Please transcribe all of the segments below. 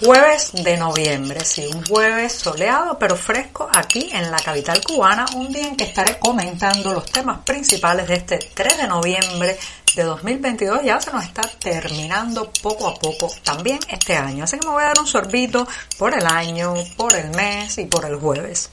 Jueves de noviembre, sí, un jueves soleado pero fresco aquí en la capital cubana, un día en que estaré comentando los temas principales de este 3 de noviembre de 2022. Ya se nos está terminando poco a poco también este año, así que me voy a dar un sorbito por el año, por el mes y por el jueves.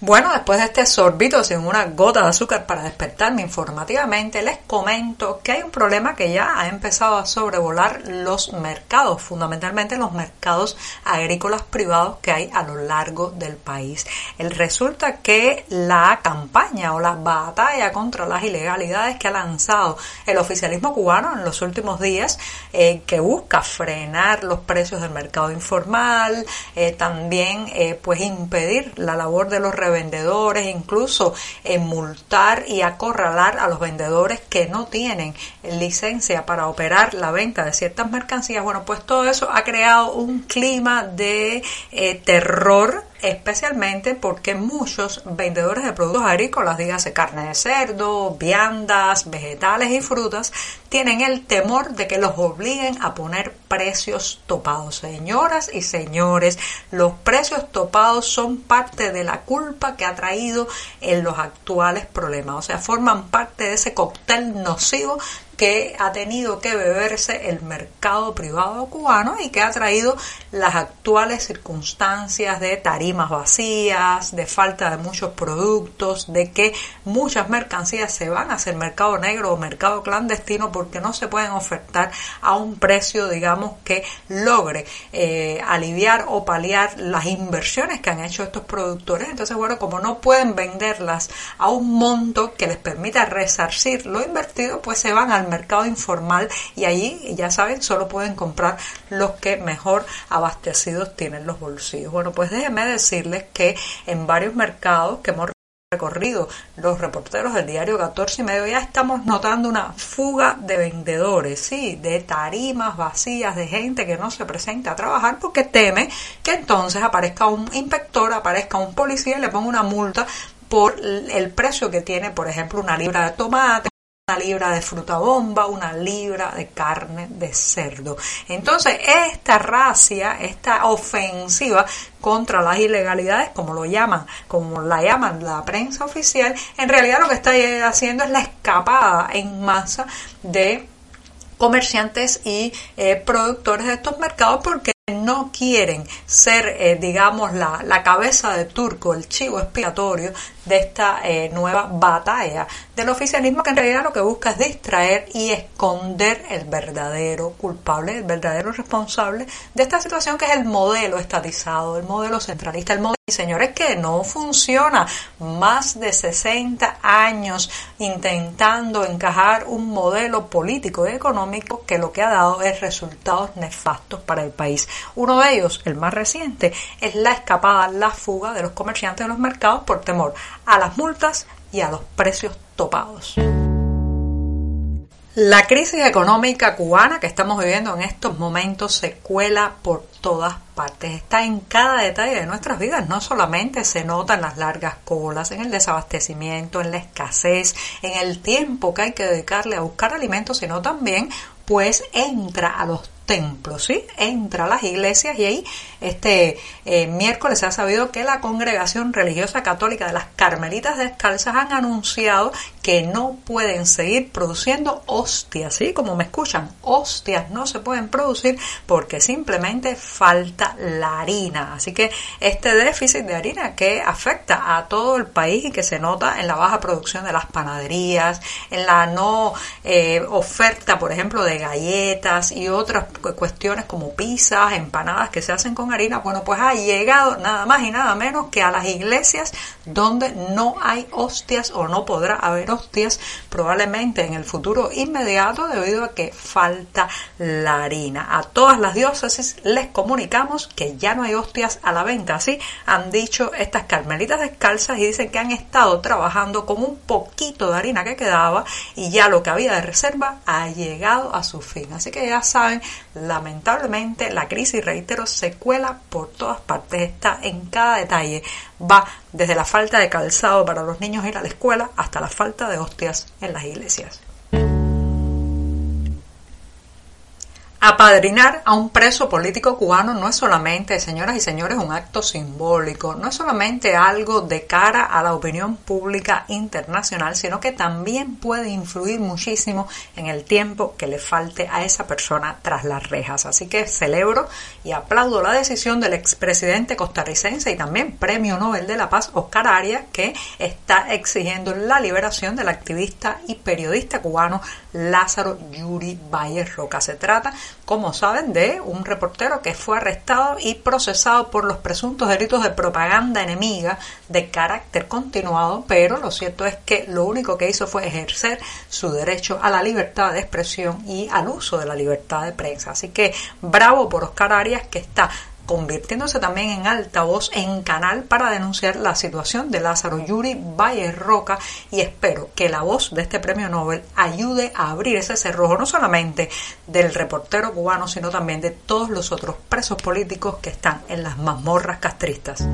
Bueno, después de este sorbito sin una gota de azúcar para despertarme informativamente, les comento que hay un problema que ya ha empezado a sobrevolar los mercados, fundamentalmente los mercados agrícolas privados que hay a lo largo del país. El resulta que la campaña o la batalla contra las ilegalidades que ha lanzado el oficialismo cubano en los últimos días, eh, que busca frenar los precios del mercado informal, eh, también eh, pues impedir la labor de los vendedores, incluso en multar y acorralar a los vendedores que no tienen licencia para operar la venta de ciertas mercancías. Bueno, pues todo eso ha creado un clima de eh, terror especialmente porque muchos vendedores de productos agrícolas, dígase carne de cerdo, viandas, vegetales y frutas, tienen el temor de que los obliguen a poner precios topados. Señoras y señores, los precios topados son parte de la culpa que ha traído en los actuales problemas, o sea, forman parte de ese cóctel nocivo que ha tenido que beberse el mercado privado cubano y que ha traído las actuales circunstancias de tarimas vacías, de falta de muchos productos, de que muchas mercancías se van hacia el mercado negro o mercado clandestino porque no se pueden ofertar a un precio, digamos, que logre eh, aliviar o paliar las inversiones que han hecho estos productores. Entonces, bueno, como no pueden venderlas a un monto que les permita resarcir lo invertido, pues se van al mercado informal y allí, ya saben, solo pueden comprar los que mejor abastecidos tienen los bolsillos. Bueno, pues déjenme decirles que en varios mercados que hemos recorrido los reporteros del diario 14 y medio ya estamos notando una fuga de vendedores, sí, de tarimas vacías, de gente que no se presenta a trabajar porque teme que entonces aparezca un inspector, aparezca un policía y le ponga una multa por el precio que tiene, por ejemplo, una libra de tomate una libra de fruta bomba, una libra de carne de cerdo. Entonces, esta racia, esta ofensiva contra las ilegalidades, como lo llaman, como la llaman la prensa oficial, en realidad lo que está haciendo es la escapada en masa de comerciantes y eh, productores de estos mercados porque no quieren ser, eh, digamos, la, la, cabeza de turco, el chivo expiatorio de esta eh, nueva batalla del oficialismo que en realidad lo que busca es distraer y esconder el verdadero culpable, el verdadero responsable de esta situación que es el modelo estatizado, el modelo centralista, el modelo, señores, que no funciona. Más de 60 años intentando encajar un modelo político y económico que lo que ha dado es resultados nefastos para el país. Uno de ellos, el más reciente, es la escapada, la fuga de los comerciantes de los mercados por temor a las multas y a los precios topados. La crisis económica cubana que estamos viviendo en estos momentos se cuela por todas partes, está en cada detalle de nuestras vidas, no solamente se nota en las largas colas, en el desabastecimiento, en la escasez, en el tiempo que hay que dedicarle a buscar alimentos, sino también pues entra a los templos, ¿sí? Entra a las iglesias y ahí este eh, miércoles se ha sabido que la Congregación Religiosa Católica de las Carmelitas Descalzas han anunciado que no pueden seguir produciendo hostias, ¿sí? Como me escuchan, hostias no se pueden producir porque simplemente falta la harina. Así que este déficit de harina que afecta a todo el país y que se nota en la baja producción de las panaderías, en la no eh, oferta, por ejemplo, de galletas y otras cuestiones como pizzas, empanadas que se hacen con harina, bueno, pues ha llegado nada más y nada menos que a las iglesias donde no hay hostias o no podrá haber hostias probablemente en el futuro inmediato debido a que falta la harina. A todas las diócesis les comunicamos que ya no hay hostias a la venta. Así han dicho estas carmelitas descalzas y dicen que han estado trabajando con un poquito de harina que quedaba y ya lo que había de reserva ha llegado a su fin. Así que ya saben, lamentablemente la crisis, reitero, se cuela por todas partes, está en cada detalle. Va desde la falta de calzado para los niños ir a la escuela hasta la falta de hostias en las iglesias. Apadrinar a un preso político cubano no es solamente, señoras y señores, un acto simbólico, no es solamente algo de cara a la opinión pública internacional, sino que también puede influir muchísimo en el tiempo que le falte a esa persona tras las rejas. Así que celebro y aplaudo la decisión del expresidente costarricense y también Premio Nobel de la Paz, Oscar Arias, que está exigiendo la liberación del activista y periodista cubano Lázaro Yuri Valle Roca. Se trata como saben, de un reportero que fue arrestado y procesado por los presuntos delitos de propaganda enemiga de carácter continuado, pero lo cierto es que lo único que hizo fue ejercer su derecho a la libertad de expresión y al uso de la libertad de prensa. Así que bravo por Oscar Arias que está convirtiéndose también en altavoz, en canal para denunciar la situación de Lázaro Yuri Valle Roca y espero que la voz de este premio Nobel ayude a abrir ese cerrojo no solamente del reportero cubano, sino también de todos los otros presos políticos que están en las mazmorras castristas.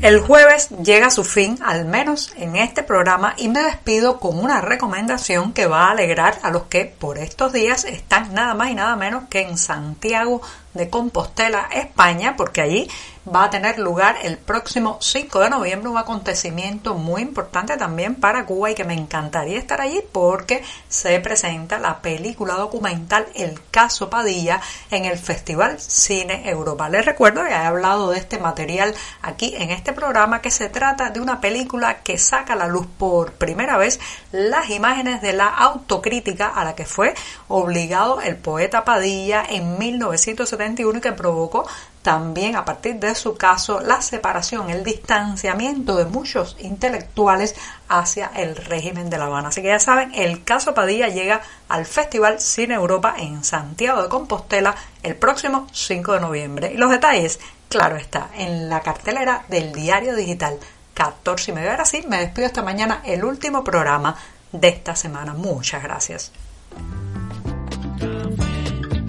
El jueves llega a su fin, al menos en este programa, y me despido con una recomendación que va a alegrar a los que por estos días están nada más y nada menos que en Santiago de Compostela, España, porque allí va a tener lugar el próximo 5 de noviembre un acontecimiento muy importante también para Cuba y que me encantaría estar allí porque se presenta la película documental El caso Padilla en el Festival Cine Europa. Les recuerdo que he hablado de este material aquí en este programa que se trata de una película que saca a la luz por primera vez las imágenes de la autocrítica a la que fue obligado el poeta Padilla en 1971 y que provocó también a partir de su caso la separación, el distanciamiento de muchos intelectuales hacia el régimen de La Habana. Así que ya saben, el caso Padilla llega al Festival Cine Europa en Santiago de Compostela el próximo 5 de noviembre. Y los detalles, claro está, en la cartelera del diario digital 14 y media. Ahora sí, me despido esta mañana, el último programa de esta semana. Muchas gracias.